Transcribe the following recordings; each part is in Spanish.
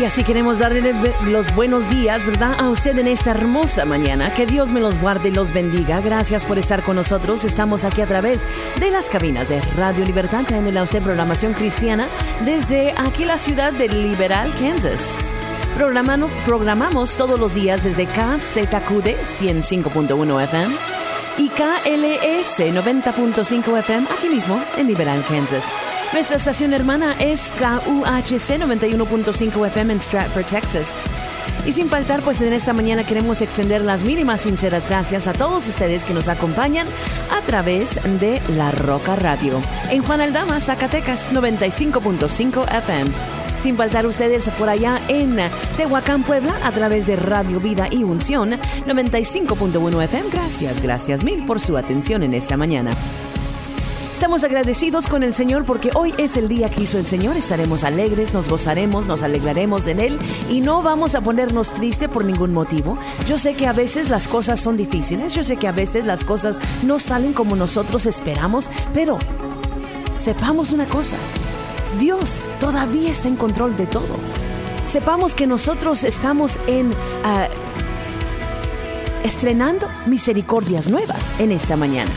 Y así queremos darle los buenos días, ¿verdad? A usted en esta hermosa mañana. Que Dios me los guarde y los bendiga. Gracias por estar con nosotros. Estamos aquí a través de las cabinas de Radio Libertad, trayéndole a usted programación cristiana desde aquí la ciudad de Liberal, Kansas. programamos todos los días desde KZQD 105.1 FM y KLS 90.5 FM aquí mismo en Liberal, Kansas. Nuestra estación hermana es KUHC 91.5 FM en Stratford, Texas. Y sin faltar, pues en esta mañana queremos extender las mínimas sinceras gracias a todos ustedes que nos acompañan a través de La Roca Radio. En Juan Aldama, Zacatecas 95.5 FM. Sin faltar ustedes por allá en Tehuacán, Puebla, a través de Radio Vida y Unción 95.1 FM. Gracias, gracias mil por su atención en esta mañana. Estamos agradecidos con el Señor porque hoy es el día que hizo el Señor. Estaremos alegres, nos gozaremos, nos alegraremos en Él y no vamos a ponernos tristes por ningún motivo. Yo sé que a veces las cosas son difíciles, yo sé que a veces las cosas no salen como nosotros esperamos, pero sepamos una cosa, Dios todavía está en control de todo. Sepamos que nosotros estamos en... Ah, estrenando misericordias nuevas en esta mañana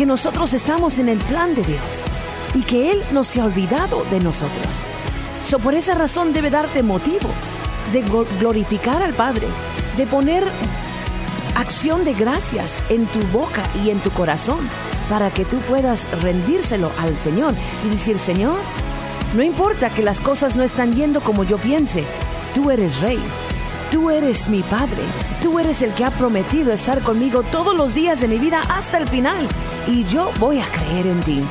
que nosotros estamos en el plan de Dios y que Él no se ha olvidado de nosotros. So, por esa razón debe darte motivo de glorificar al Padre, de poner acción de gracias en tu boca y en tu corazón para que tú puedas rendírselo al Señor y decir, Señor, no importa que las cosas no están yendo como yo piense, tú eres rey Tú eres mi Padre. Tú eres el que ha prometido estar conmigo todos los días de mi vida hasta el final. Y yo voy a creer en ti.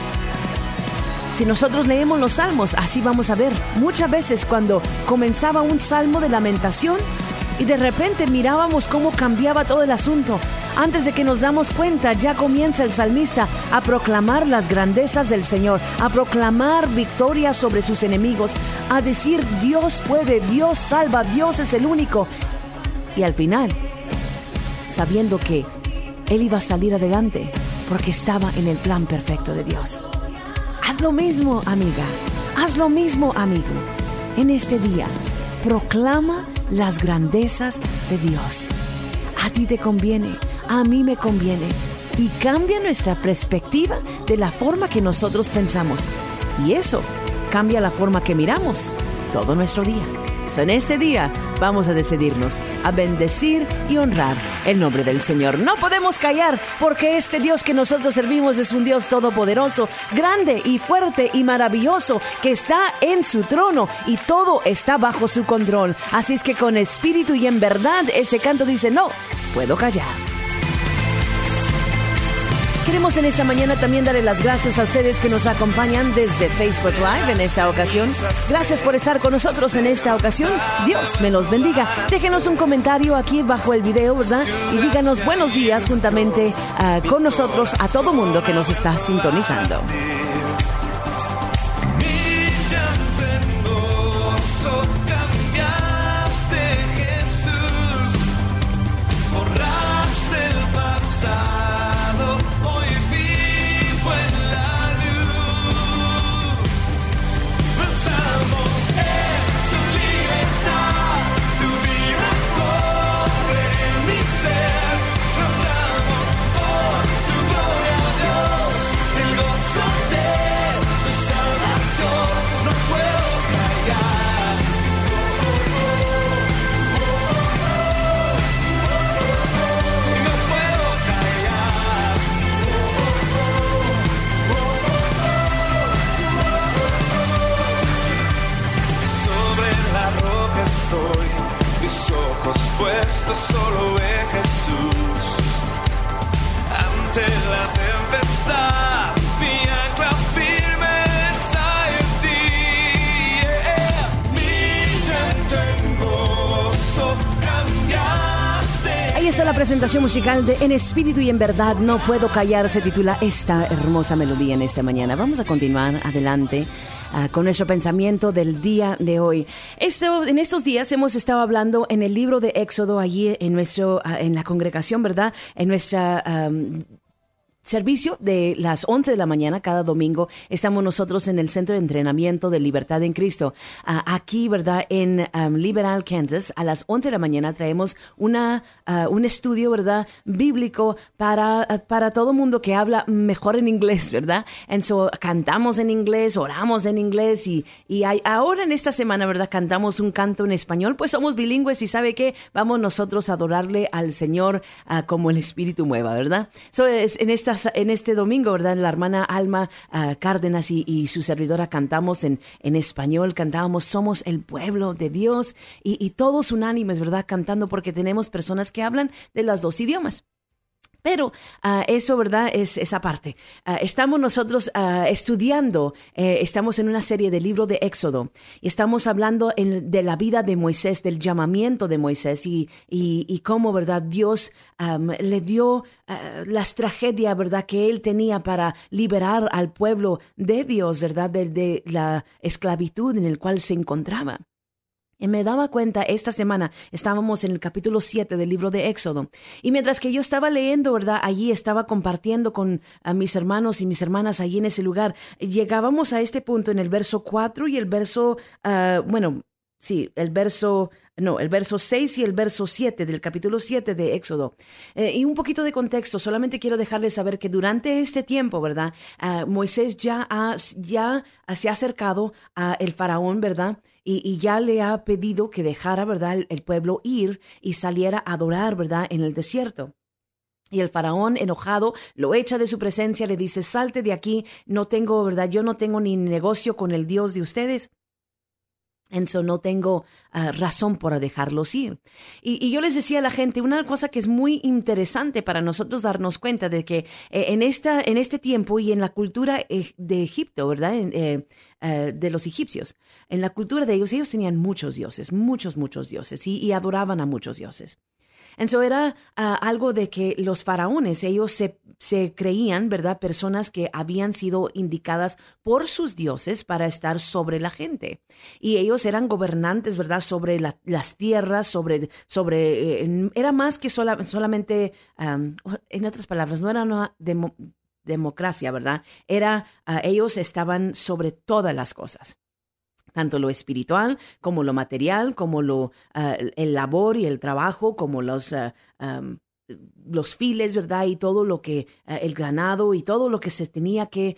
Si nosotros leemos los salmos, así vamos a ver. Muchas veces cuando comenzaba un salmo de lamentación y de repente mirábamos cómo cambiaba todo el asunto, antes de que nos damos cuenta, ya comienza el salmista a proclamar las grandezas del Señor, a proclamar victoria sobre sus enemigos, a decir Dios puede, Dios salva, Dios es el único. Y al final, sabiendo que Él iba a salir adelante porque estaba en el plan perfecto de Dios. Haz lo mismo, amiga. Haz lo mismo, amigo. En este día, proclama las grandezas de Dios. A ti te conviene a mí me conviene y cambia nuestra perspectiva de la forma que nosotros pensamos. Y eso cambia la forma que miramos todo nuestro día. En este día vamos a decidirnos a bendecir y honrar el nombre del Señor. No podemos callar porque este Dios que nosotros servimos es un Dios todopoderoso, grande y fuerte y maravilloso que está en su trono y todo está bajo su control. Así es que con espíritu y en verdad este canto dice, no, puedo callar. Queremos en esta mañana también darle las gracias a ustedes que nos acompañan desde Facebook Live en esta ocasión. Gracias por estar con nosotros en esta ocasión. Dios me los bendiga. Déjenos un comentario aquí bajo el video, ¿verdad? Y díganos buenos días juntamente ah, con nosotros a todo mundo que nos está sintonizando. Musical de En Espíritu y en Verdad No Puedo Callar se titula esta hermosa melodía en esta mañana. Vamos a continuar adelante. Uh, con nuestro pensamiento del día de hoy. Esto, en estos días hemos estado hablando en el libro de Éxodo, allí en, nuestro, uh, en la congregación, ¿verdad? En nuestra um, servicio de las 11 de la mañana cada domingo. Estamos nosotros en el Centro de Entrenamiento de Libertad en Cristo. Uh, aquí, ¿verdad? En um, Liberal, Kansas, a las 11 de la mañana traemos una, uh, un estudio, ¿verdad? Bíblico para, uh, para todo mundo que habla mejor en inglés, ¿verdad? En so, cantamos en inglés, oramos en inglés y, y ahora en esta semana, ¿verdad? Cantamos un canto en español, pues somos bilingües y ¿sabe qué? Vamos nosotros a adorarle al Señor como el Espíritu mueva, ¿verdad? So, es, en esta en este domingo, ¿verdad? La hermana Alma uh, Cárdenas y, y, su servidora cantamos en, en español, cantábamos Somos el pueblo de Dios y, y todos unánimes, ¿verdad? Cantando porque tenemos personas que hablan de los dos idiomas. Pero uh, eso, ¿verdad? Es esa parte. Uh, estamos nosotros uh, estudiando, eh, estamos en una serie de libro de Éxodo y estamos hablando de la vida de Moisés, del llamamiento de Moisés y, y, cómo, ¿verdad? Dios le dio las tragedias, ¿verdad? Que él tenía para liberar al pueblo de Dios, ¿verdad? De, de la esclavitud en el cual se encontraba. Y me daba cuenta, esta semana estábamos en el capítulo 7 del libro de Éxodo. Y mientras que yo estaba leyendo, ¿verdad? Allí estaba compartiendo con mis hermanos y mis hermanas allí en ese lugar. Llegábamos a este punto en el verso 4 y el verso, uh, bueno, sí, el verso, no, el verso 6 y el verso 7 del capítulo 7 de Éxodo. Eh, y un poquito de contexto, solamente quiero dejarles saber que durante este tiempo, ¿verdad? Uh, Moisés ya, ha, ya se ha acercado a el faraón, ¿verdad? Y, ya le ha pedido que dejara, ¿verdad?, el, el, pueblo ir y saliera a adorar, ¿verdad?, en el desierto. Y el faraón, enojado, lo echa de su presencia, le dice, salte de aquí, no tengo, ¿verdad?, yo no tengo ni negocio con el Dios de ustedes. Eso no tengo uh, razón para dejarlos ir. Y, yo les decía a la gente una cosa que es muy interesante para nosotros darnos cuenta de que eh, en, esta, en este tiempo y en la cultura de Egipto, ¿verdad? Eh, eh, de los egipcios, en la cultura de ellos, ellos tenían muchos dioses, muchos, muchos dioses y, adoraban a muchos dioses. Eso era uh, algo de que los faraones, ellos se, se, creían, ¿verdad? Personas que habían sido indicadas por sus dioses para estar sobre la gente. Y ellos eran gobernantes, ¿verdad? Sobre la, las tierras, sobre, sobre, eh, era más que sola, solamente, en otras palabras, no era una demo, democracia, ¿verdad? Era, uh, ellos estaban sobre todas las cosas tanto lo espiritual como lo material, como lo, uh, el labor y el trabajo, como los, uh, los files, ¿verdad? Y todo lo que, uh, el granado y todo lo que se tenía que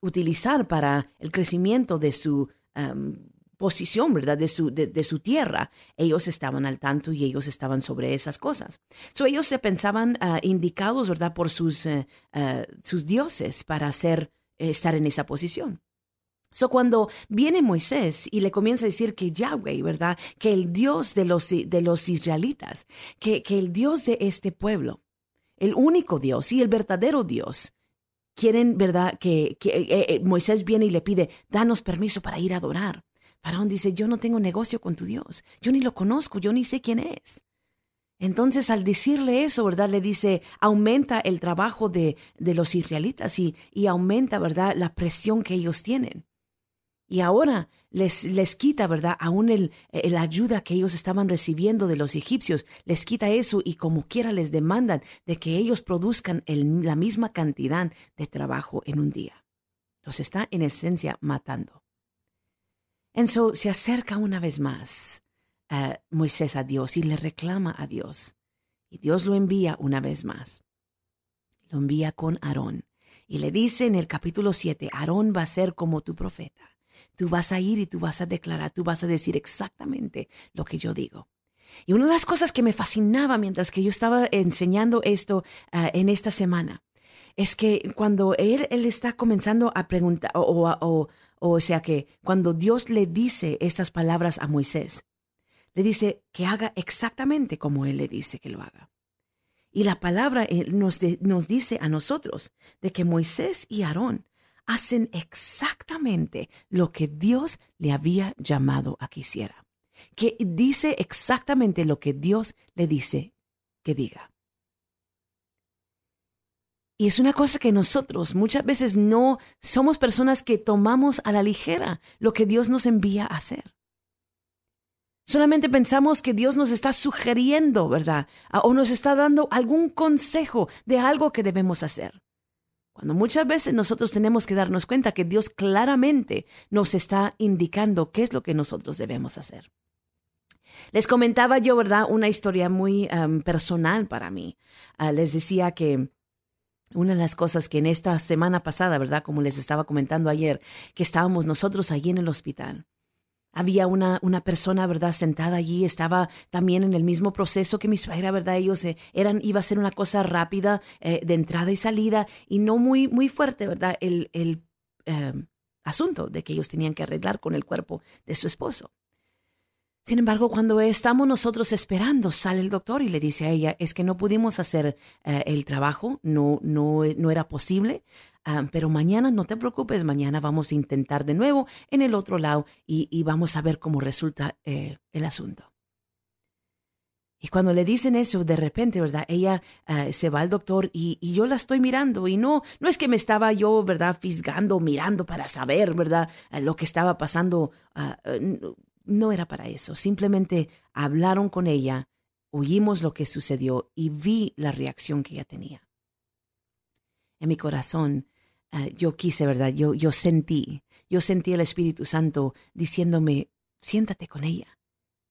utilizar para el crecimiento de su um, posición, ¿verdad? De su, de, su tierra. Ellos estaban al tanto y ellos estaban sobre esas cosas. So, ellos se pensaban indicados, ¿verdad? Por sus, sus dioses para hacer, estar en esa posición. So, cuando viene Moisés y le comienza a decir que Yahweh, ¿verdad? Que el Dios de los, de los israelitas, que, que el Dios de este pueblo, el único Dios y el verdadero Dios, quieren, ¿verdad? Que, que eh, eh, Moisés viene y le pide, danos permiso para ir a adorar. Faraón dice, yo no tengo negocio con tu Dios, yo ni lo conozco, yo ni sé quién es. Entonces, al decirle eso, ¿verdad? Le dice, aumenta el trabajo de, de los israelitas y, y aumenta, ¿verdad? La presión que ellos tienen. Y ahora les, les quita, ¿verdad? Aún el, ayuda que ellos estaban recibiendo de los egipcios, les quita eso y como quiera les demandan de que ellos produzcan la misma cantidad de trabajo en un día. Los está en esencia matando. Entonces se acerca una vez más uh, Moisés a Dios y le reclama a Dios. Y Dios lo envía una vez más. Lo envía con Aarón. Y le dice en el capítulo 7, Aarón va a ser como tu profeta Tú vas a ir y tú vas a declarar, tú vas a decir exactamente lo que yo digo. Y una de las cosas que me fascinaba mientras que yo estaba enseñando esto uh, en esta semana es que cuando él, él está comenzando a preguntar, o, o, o, o sea que cuando Dios le dice estas palabras a Moisés, le dice que haga exactamente como él le dice que lo haga. Y la palabra eh, nos, nos dice a nosotros de que Moisés y Aarón hacen exactamente lo que Dios le había llamado a que hiciera. Que dice exactamente lo que Dios le dice que diga. Y es una cosa que nosotros muchas veces no somos personas que tomamos a la ligera lo que Dios nos envía a hacer. Solamente pensamos que Dios nos está sugiriendo, ¿verdad? O nos está dando algún consejo de algo que debemos hacer. Cuando muchas veces nosotros tenemos que darnos cuenta que Dios claramente nos está indicando qué es lo que nosotros debemos hacer. Les comentaba yo, ¿verdad? Una historia muy personal para mí. Ah, les decía que una de las cosas que en esta semana pasada, ¿verdad? Como les estaba comentando ayer, que estábamos nosotros allí en el hospital. Había una, una persona, ¿verdad?, sentada allí, estaba también en el mismo proceso que mi suegra, ¿verdad? Ellos eh, eran, iba a ser una cosa rápida eh, de entrada y salida y no muy, muy fuerte, ¿verdad? El, el em, asunto de que ellos tenían que arreglar con el cuerpo de su esposo. Sin embargo, cuando estamos nosotros esperando, sale el doctor y le dice a ella, es que no pudimos hacer eh, el trabajo, no, no, no era posible, Ah, pero mañana no te preocupes, mañana vamos a intentar de nuevo en el otro lado y, vamos a ver cómo resulta eh, el asunto. Y cuando le dicen eso, de repente, ¿verdad? Ella ah, se va al doctor y, yo la estoy mirando y no, no es que me estaba yo, ¿verdad? Fisgando, mirando para saber, ¿verdad? Ah, lo que estaba pasando. no era para eso. Simplemente hablaron con ella, oímos lo que sucedió y vi la reacción que ella tenía en mi corazón, eh, yo quise, ¿verdad? Yo, yo sentí, yo sentí el Espíritu Santo diciéndome, siéntate con ella.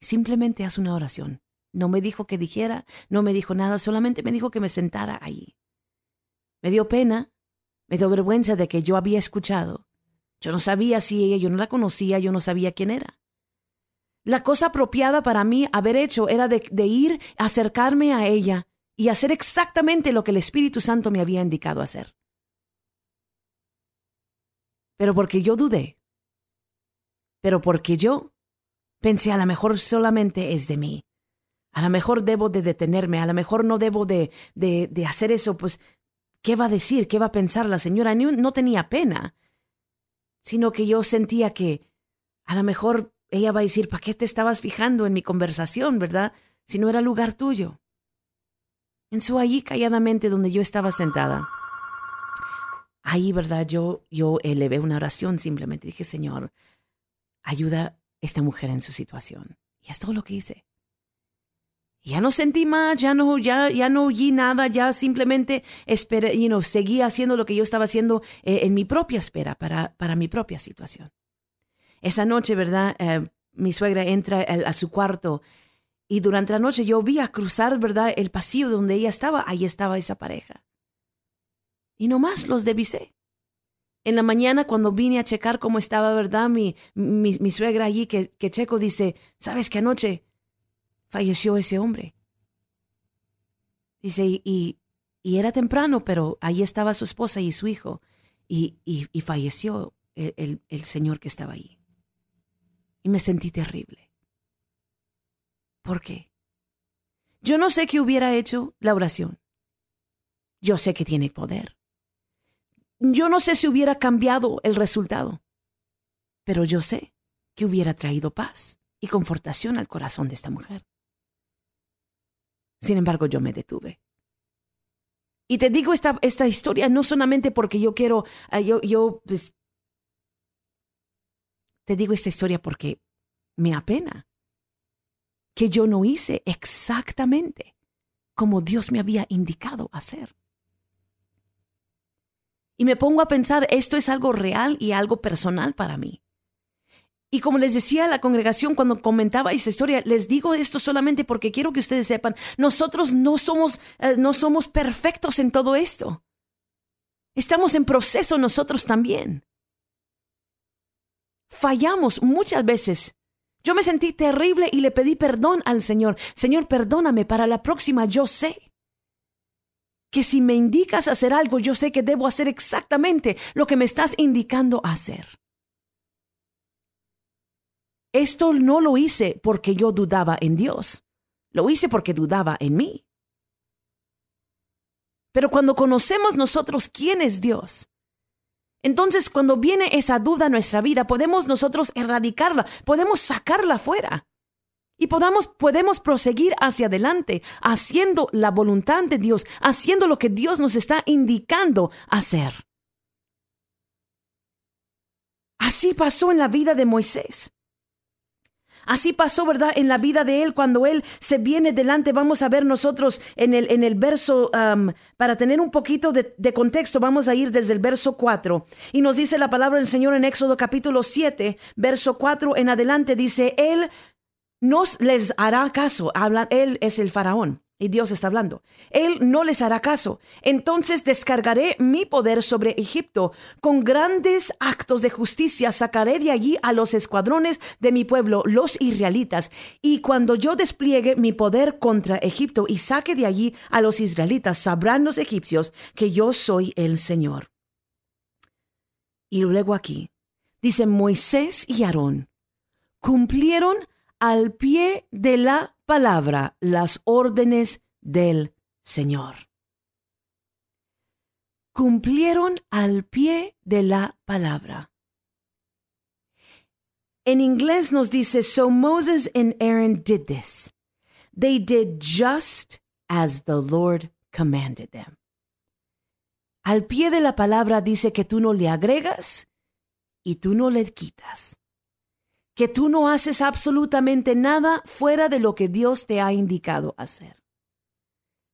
Simplemente haz una oración. No me dijo que dijera, no me dijo nada, solamente me dijo que me sentara allí. Me dio pena, me dio vergüenza de que yo había escuchado. Yo no sabía si ella, yo no la conocía, yo no sabía quién era. La cosa apropiada para mí haber hecho era de, de ir, acercarme a ella y hacer exactamente lo que el Espíritu Santo me había indicado hacer. Pero porque yo dudé, pero porque yo pensé a lo mejor solamente es de mí, a lo mejor debo de detenerme, a lo mejor no debo de, de, de hacer eso, pues, ¿qué va a decir? ¿Qué va a pensar la señora? No tenía pena, sino que yo sentía que a lo mejor ella va a decir, ¿para qué te estabas fijando en mi conversación, verdad? Si no era lugar tuyo en su allí calladamente donde yo estaba sentada. Ahí, ¿verdad? Yo, yo elevé una oración simplemente. Dije, Señor, ayuda a esta mujer en su situación. Y es todo lo que hice. Ya no sentí más, ya no, ya, ya no oí nada, ya simplemente esperé, you know, seguí haciendo lo que yo estaba haciendo eh, en mi propia espera para, para mi propia situación. Esa noche, ¿verdad? Eh, mi suegra entra a su cuarto y durante la noche yo vi a cruzar, ¿verdad?, el pasillo donde ella estaba. Ahí estaba esa pareja. Y nomás los divisé. En la mañana, cuando vine a checar cómo estaba, ¿verdad? Mi, mi, suegra allí, que, que Checo dice, ¿sabes qué anoche falleció ese hombre? Dice, y, y, era temprano, pero ahí estaba su esposa y su hijo. Y, y, y falleció el, el, el señor que estaba ahí. Y me sentí terrible. ¿Por qué? Yo no sé qué hubiera hecho la oración. Yo sé que tiene poder. Yo no sé si hubiera cambiado el resultado, pero yo sé que hubiera traído paz y confortación al corazón de esta mujer. Sin embargo, yo me detuve. Y te digo esta, esta historia no solamente porque yo quiero, ah, yo, yo, pues, te digo esta historia porque me apena que yo no hice exactamente como Dios me había indicado hacer. Y me pongo a pensar, esto es algo real y algo personal para mí. Y como les decía a la congregación cuando comentaba esa historia, les digo esto solamente porque quiero que ustedes sepan, nosotros no somos, eh, no somos perfectos en todo esto. Estamos en proceso nosotros también. Fallamos muchas veces yo me sentí terrible y le pedí perdón al Señor. Señor, perdóname, para la próxima yo sé que si me indicas hacer algo, yo sé que debo hacer exactamente lo que me estás indicando hacer. Esto no lo hice porque yo dudaba en Dios, lo hice porque dudaba en mí. Pero cuando conocemos nosotros quién es Dios, entonces, cuando viene esa duda a nuestra vida, podemos nosotros erradicarla, podemos sacarla fuera. Y podamos, podemos proseguir hacia adelante, haciendo la voluntad de Dios, haciendo lo que Dios nos está indicando hacer. Así pasó en la vida de Moisés. Así pasó, ¿verdad? En la vida de él, cuando él se viene delante, vamos a ver nosotros en el, en el verso, para tener un poquito de, de, contexto, vamos a ir desde el verso 4. Y nos dice la palabra del Señor en Éxodo capítulo 7, verso 4 en adelante, dice, Él nos les hará caso. Habla, él es el faraón. Y Dios está hablando. Él no les hará caso. Entonces descargaré mi poder sobre Egipto. Con grandes actos de justicia sacaré de allí a los escuadrones de mi pueblo, los israelitas. Y cuando yo despliegue mi poder contra Egipto y saque de allí a los israelitas, sabrán los egipcios que yo soy el Señor. Y luego aquí dice Moisés y Aarón cumplieron al pie de la palabra las órdenes del Señor. Cumplieron al pie de la palabra. En inglés nos dice, so Moses and Aaron did this. They did just as the Lord commanded them. Al pie de la palabra dice que tú no le agregas y tú no le quitas que tú no haces absolutamente nada fuera de lo que Dios te ha indicado hacer.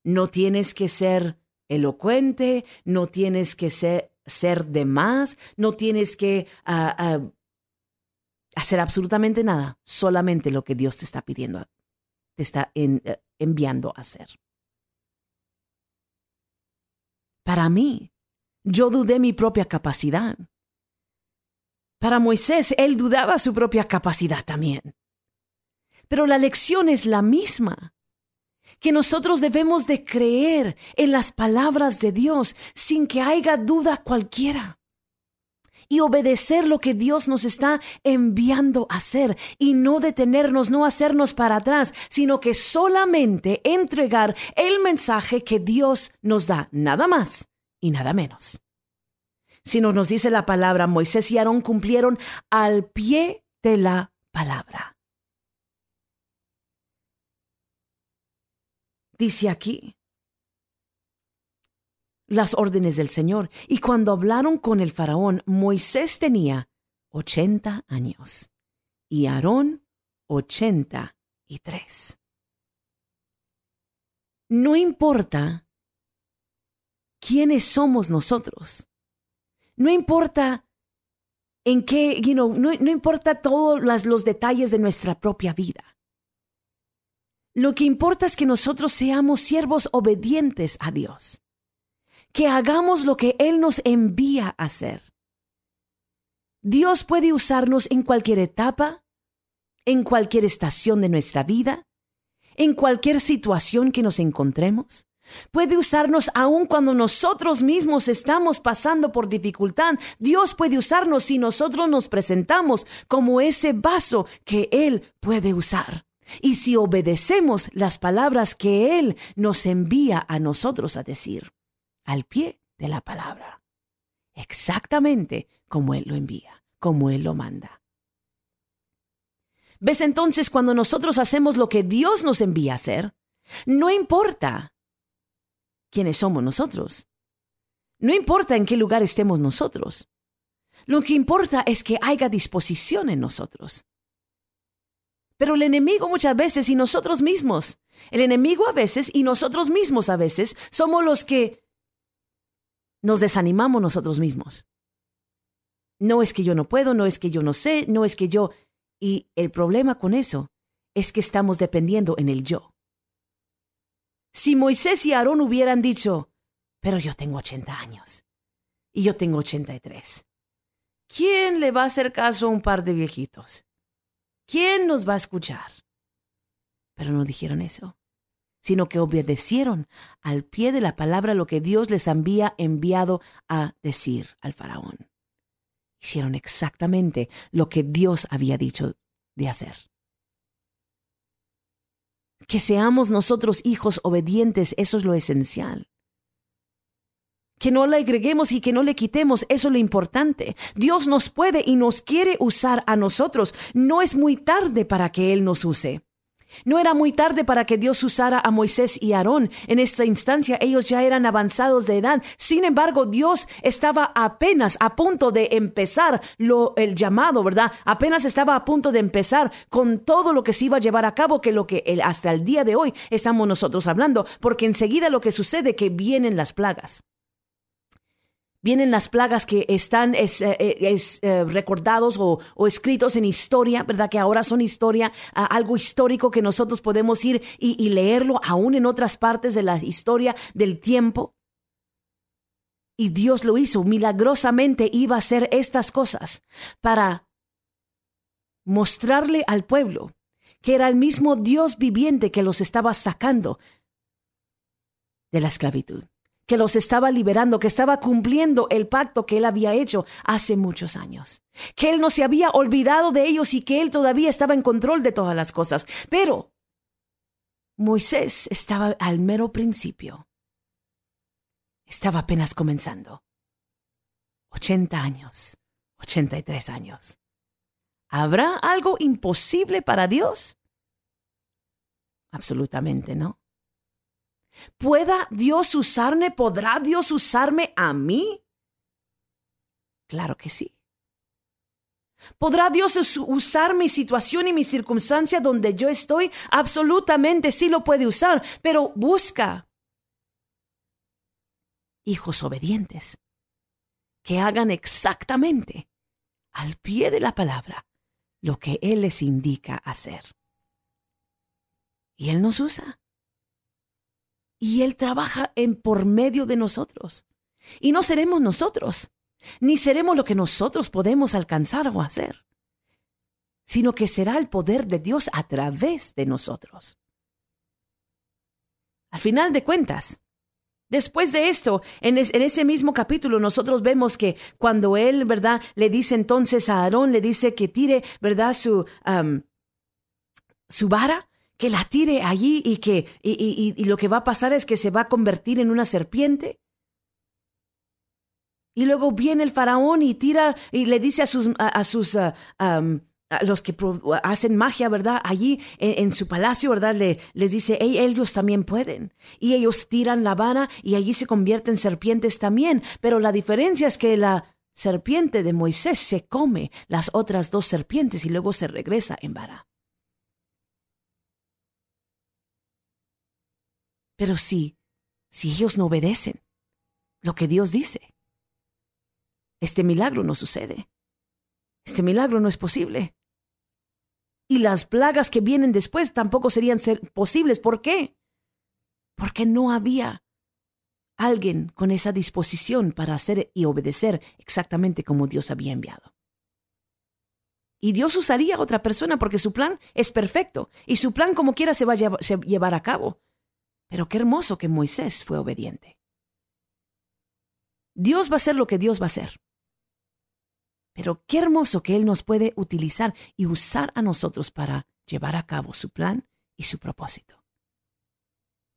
No tienes que ser elocuente, no tienes que ser, de más, no tienes que ah, ah, hacer absolutamente nada, solamente lo que Dios te está pidiendo, te está eh, enviando a hacer. Para mí, yo dudé mi propia capacidad. Para Moisés, él dudaba su propia capacidad también. Pero la lección es la misma, que nosotros debemos de creer en las palabras de Dios sin que haya duda cualquiera y obedecer lo que Dios nos está enviando a hacer y no detenernos, no hacernos para atrás, sino que solamente entregar el mensaje que Dios nos da, nada más y nada menos sino nos dice la palabra, Moisés y Aarón cumplieron al pie de la palabra. Dice aquí las órdenes del Señor. Y cuando hablaron con el faraón, Moisés tenía ochenta años y Aarón ochenta y tres. No importa quiénes somos nosotros. No importa en qué, no, importa todos los detalles de nuestra propia vida. Lo que importa es que nosotros seamos siervos obedientes a Dios, que hagamos lo que Él nos envía a hacer. Dios puede usarnos en cualquier etapa, en cualquier estación de nuestra vida, en cualquier situación que nos encontremos. Puede usarnos aun cuando nosotros mismos estamos pasando por dificultad. Dios puede usarnos si nosotros nos presentamos como ese vaso que Él puede usar. Y si obedecemos las palabras que Él nos envía a nosotros a decir, al pie de la palabra, exactamente como Él lo envía, como Él lo manda. ¿Ves entonces cuando nosotros hacemos lo que Dios nos envía a hacer? No importa quiénes somos nosotros. No importa en qué lugar estemos nosotros. Lo que importa es que haya disposición en nosotros. Pero el enemigo muchas veces y nosotros mismos, el enemigo a veces y nosotros mismos a veces somos los que nos desanimamos nosotros mismos. No es que yo no puedo, no es que yo no sé, no es que yo... Y el problema con eso es que estamos dependiendo en el yo. Si Moisés y Aarón hubieran dicho, pero yo tengo 80 años y yo tengo 83, ¿quién le va a hacer caso a un par de viejitos? ¿Quién nos va a escuchar? Pero no dijeron eso, sino que obedecieron al pie de la palabra lo que Dios les había enviado a decir al faraón. Hicieron exactamente lo que Dios había dicho de hacer que seamos nosotros hijos obedientes, eso es lo esencial. Que no le agreguemos y que no le quitemos, eso es lo importante. Dios nos puede y nos quiere usar a nosotros. No es muy tarde para que Él nos use. No era muy tarde para que Dios usara a Moisés y Aarón. En esta instancia ellos ya eran avanzados de edad. Sin embargo, Dios estaba apenas a punto de empezar lo, el llamado, ¿verdad? Apenas estaba a punto de empezar con todo lo que se iba a llevar a cabo, que lo que hasta el día de hoy estamos nosotros hablando, porque enseguida lo que sucede que vienen las plagas vienen las plagas que están es, eh, eh, eh, recordados o, escritos en historia, ¿verdad? Que ahora son historia, algo histórico que nosotros podemos ir y, y leerlo aún en otras partes de la historia del tiempo. Y Dios lo hizo, milagrosamente iba a hacer estas cosas para mostrarle al pueblo que era el mismo Dios viviente que los estaba sacando de la esclavitud que los estaba liberando, que estaba cumpliendo el pacto que él había hecho hace muchos años, que él no se había olvidado de ellos y que él todavía estaba en control de todas las cosas. Pero Moisés estaba al mero principio, estaba apenas comenzando. 80 años, 83 años. ¿Habrá algo imposible para Dios? Absolutamente no. ¿Pueda Dios usarme? ¿Podrá Dios usarme a mí? Claro que sí. ¿Podrá Dios usar mi situación y mi circunstancia donde yo estoy? Absolutamente sí lo puede usar, pero busca hijos obedientes que hagan exactamente al pie de la palabra lo que Él les indica hacer. Y Él nos usa y Él trabaja en por medio de nosotros. Y no seremos nosotros, ni seremos lo que nosotros podemos alcanzar o hacer, sino que será el poder de Dios a través de nosotros. Al final de cuentas, Después de esto, en, ese mismo capítulo, nosotros vemos que cuando él, ¿verdad? Le dice entonces a Aarón, le dice que tire, ¿verdad? Su, su vara que la tire allí y que y, lo que va a pasar es que se va a convertir en una serpiente. Y luego viene el faraón y tira y le dice a sus a, sus a, los que hacen magia, ¿verdad? Allí en, su palacio, ¿verdad? Le, les dice, ellos también pueden. Y ellos tiran la vara y allí se convierten serpientes también. Pero la diferencia es que la serpiente de Moisés se come las otras dos serpientes y luego se regresa en vara. Pero sí, si ellos no obedecen lo que Dios dice, este milagro no sucede. Este milagro no es posible. Y las plagas que vienen después tampoco serían ser posibles. ¿Por qué? Porque no había alguien con esa disposición para hacer y obedecer exactamente como Dios había enviado. Y Dios usaría a otra persona porque su plan es perfecto y su plan como quiera se va a llevar a cabo. Pero qué hermoso que Moisés fue obediente. Dios va a hacer lo que Dios va a hacer. Pero qué hermoso que Él nos puede utilizar y usar a nosotros para llevar a cabo su plan y su propósito.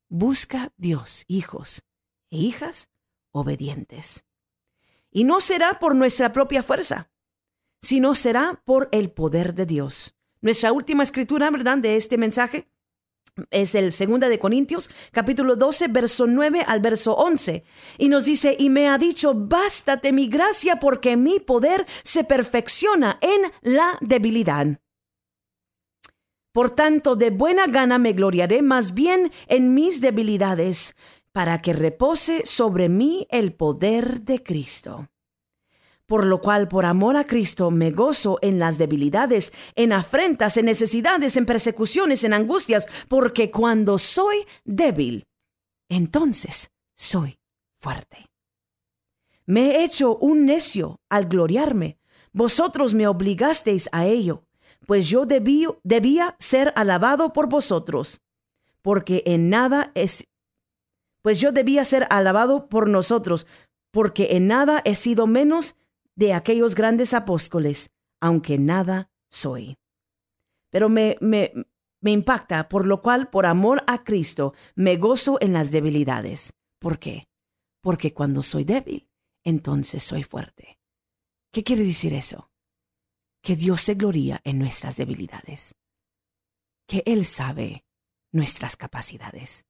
Busca Dios hijos e hijas obedientes. Y no será por nuestra propia fuerza, sino será por el poder de Dios. Nuestra última escritura, ¿verdad?, de este mensaje es el segunda de Corintios, capítulo 12, verso 9 al verso 11. Y nos dice, y me ha dicho, bástate mi gracia porque mi poder se perfecciona en la debilidad. Por tanto, de buena gana me gloriaré más bien en mis debilidades, para que repose sobre mí el poder de Cristo por lo cual por amor a Cristo me gozo en las debilidades, en afrentas, en necesidades, en persecuciones, en angustias, porque cuando soy débil, entonces soy fuerte. Me he hecho un necio al gloriarme, vosotros me obligasteis a ello, pues yo debía ser alabado por vosotros, porque en nada es, pues yo debía ser alabado por nosotros, porque en nada he sido menos de aquellos grandes apóstoles, aunque nada soy. Pero me, me, me impacta, por lo cual, por amor a Cristo, me gozo en las debilidades. ¿Por qué? Porque cuando soy débil, entonces soy fuerte. ¿Qué quiere decir eso? Que Dios se gloria en nuestras debilidades. que Él sabe nuestras capacidades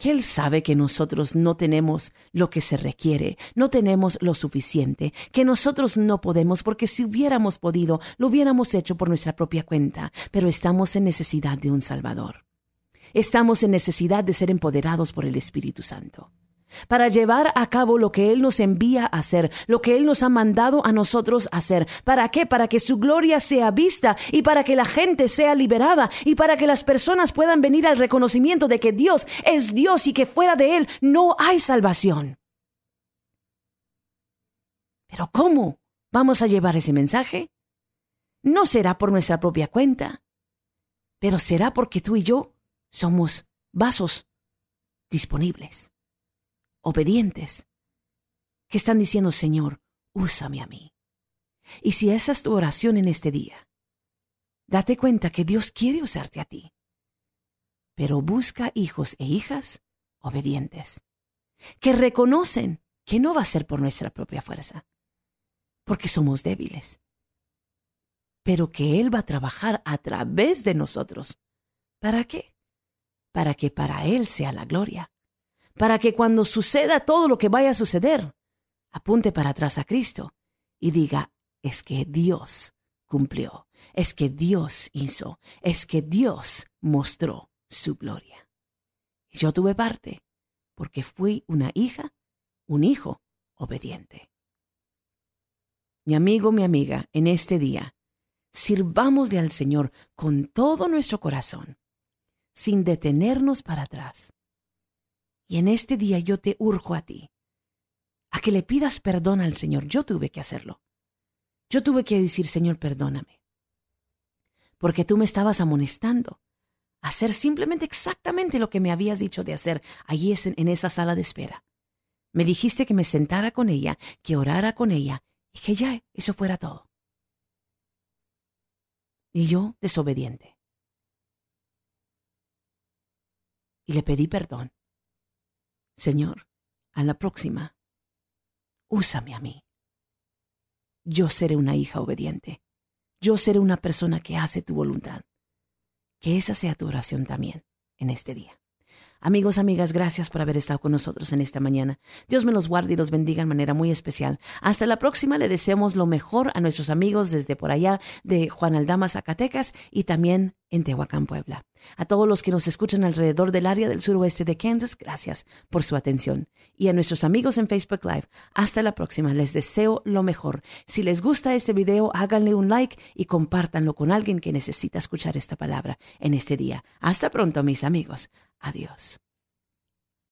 que Él sabe que nosotros no tenemos lo que se requiere, no tenemos lo suficiente, que nosotros no podemos, porque si hubiéramos podido, lo hubiéramos hecho por nuestra propia cuenta, pero estamos en necesidad de un Salvador. Estamos en necesidad de ser empoderados por el Espíritu Santo para llevar a cabo lo que Él nos envía a hacer, lo que Él nos ha mandado a nosotros hacer. ¿Para qué? Para que su gloria sea vista y para que la gente sea liberada y para que las personas puedan venir al reconocimiento de que Dios es Dios y que fuera de Él no hay salvación. Pero ¿cómo vamos a llevar ese mensaje? No será por nuestra propia cuenta, pero será porque tú y yo somos vasos disponibles obedientes, que están diciendo, Señor, úsame a mí. Y si esa es tu oración en este día, date cuenta que Dios quiere usarte a ti. Pero busca hijos e hijas obedientes, que reconocen que no va a ser por nuestra propia fuerza, porque somos débiles, pero que Él va a trabajar a través de nosotros. ¿Para qué? Para que para Él sea la gloria para que cuando suceda todo lo que vaya a suceder, apunte para atrás a Cristo y diga, es que Dios cumplió, es que Dios hizo, es que Dios mostró su gloria. Y yo tuve parte porque fui una hija, un hijo obediente. Mi amigo, mi amiga, en este día, sirvámosle al Señor con todo nuestro corazón, sin detenernos para atrás y en este día yo te urjo a ti, a que le pidas perdón al Señor. Yo tuve que hacerlo. Yo tuve que decir, Señor, perdóname. Porque tú me estabas amonestando a hacer simplemente exactamente lo que me habías dicho de hacer allí en esa sala de espera. Me dijiste que me sentara con ella, que orara con ella y que ya eso fuera todo. Y yo desobediente. Y le pedí perdón. Señor, a la próxima, úsame a mí. Yo seré una hija obediente. Yo seré una persona que hace tu voluntad. Que esa sea tu oración también en este día. Amigos, amigas, gracias por haber estado con nosotros en esta mañana. Dios me los guarde y los bendiga en manera muy especial. Hasta la próxima, le deseamos lo mejor a nuestros amigos desde por allá de Juan Aldama, Zacatecas y también en Tehuacán, Puebla. A todos los que nos escuchan alrededor del área del suroeste de Kansas, gracias por su atención. Y a nuestros amigos en Facebook Live, hasta la próxima, les deseo lo mejor. Si les gusta este video, háganle un like y compártanlo con alguien que necesita escuchar esta palabra en este día. Hasta pronto, mis amigos. Adiós.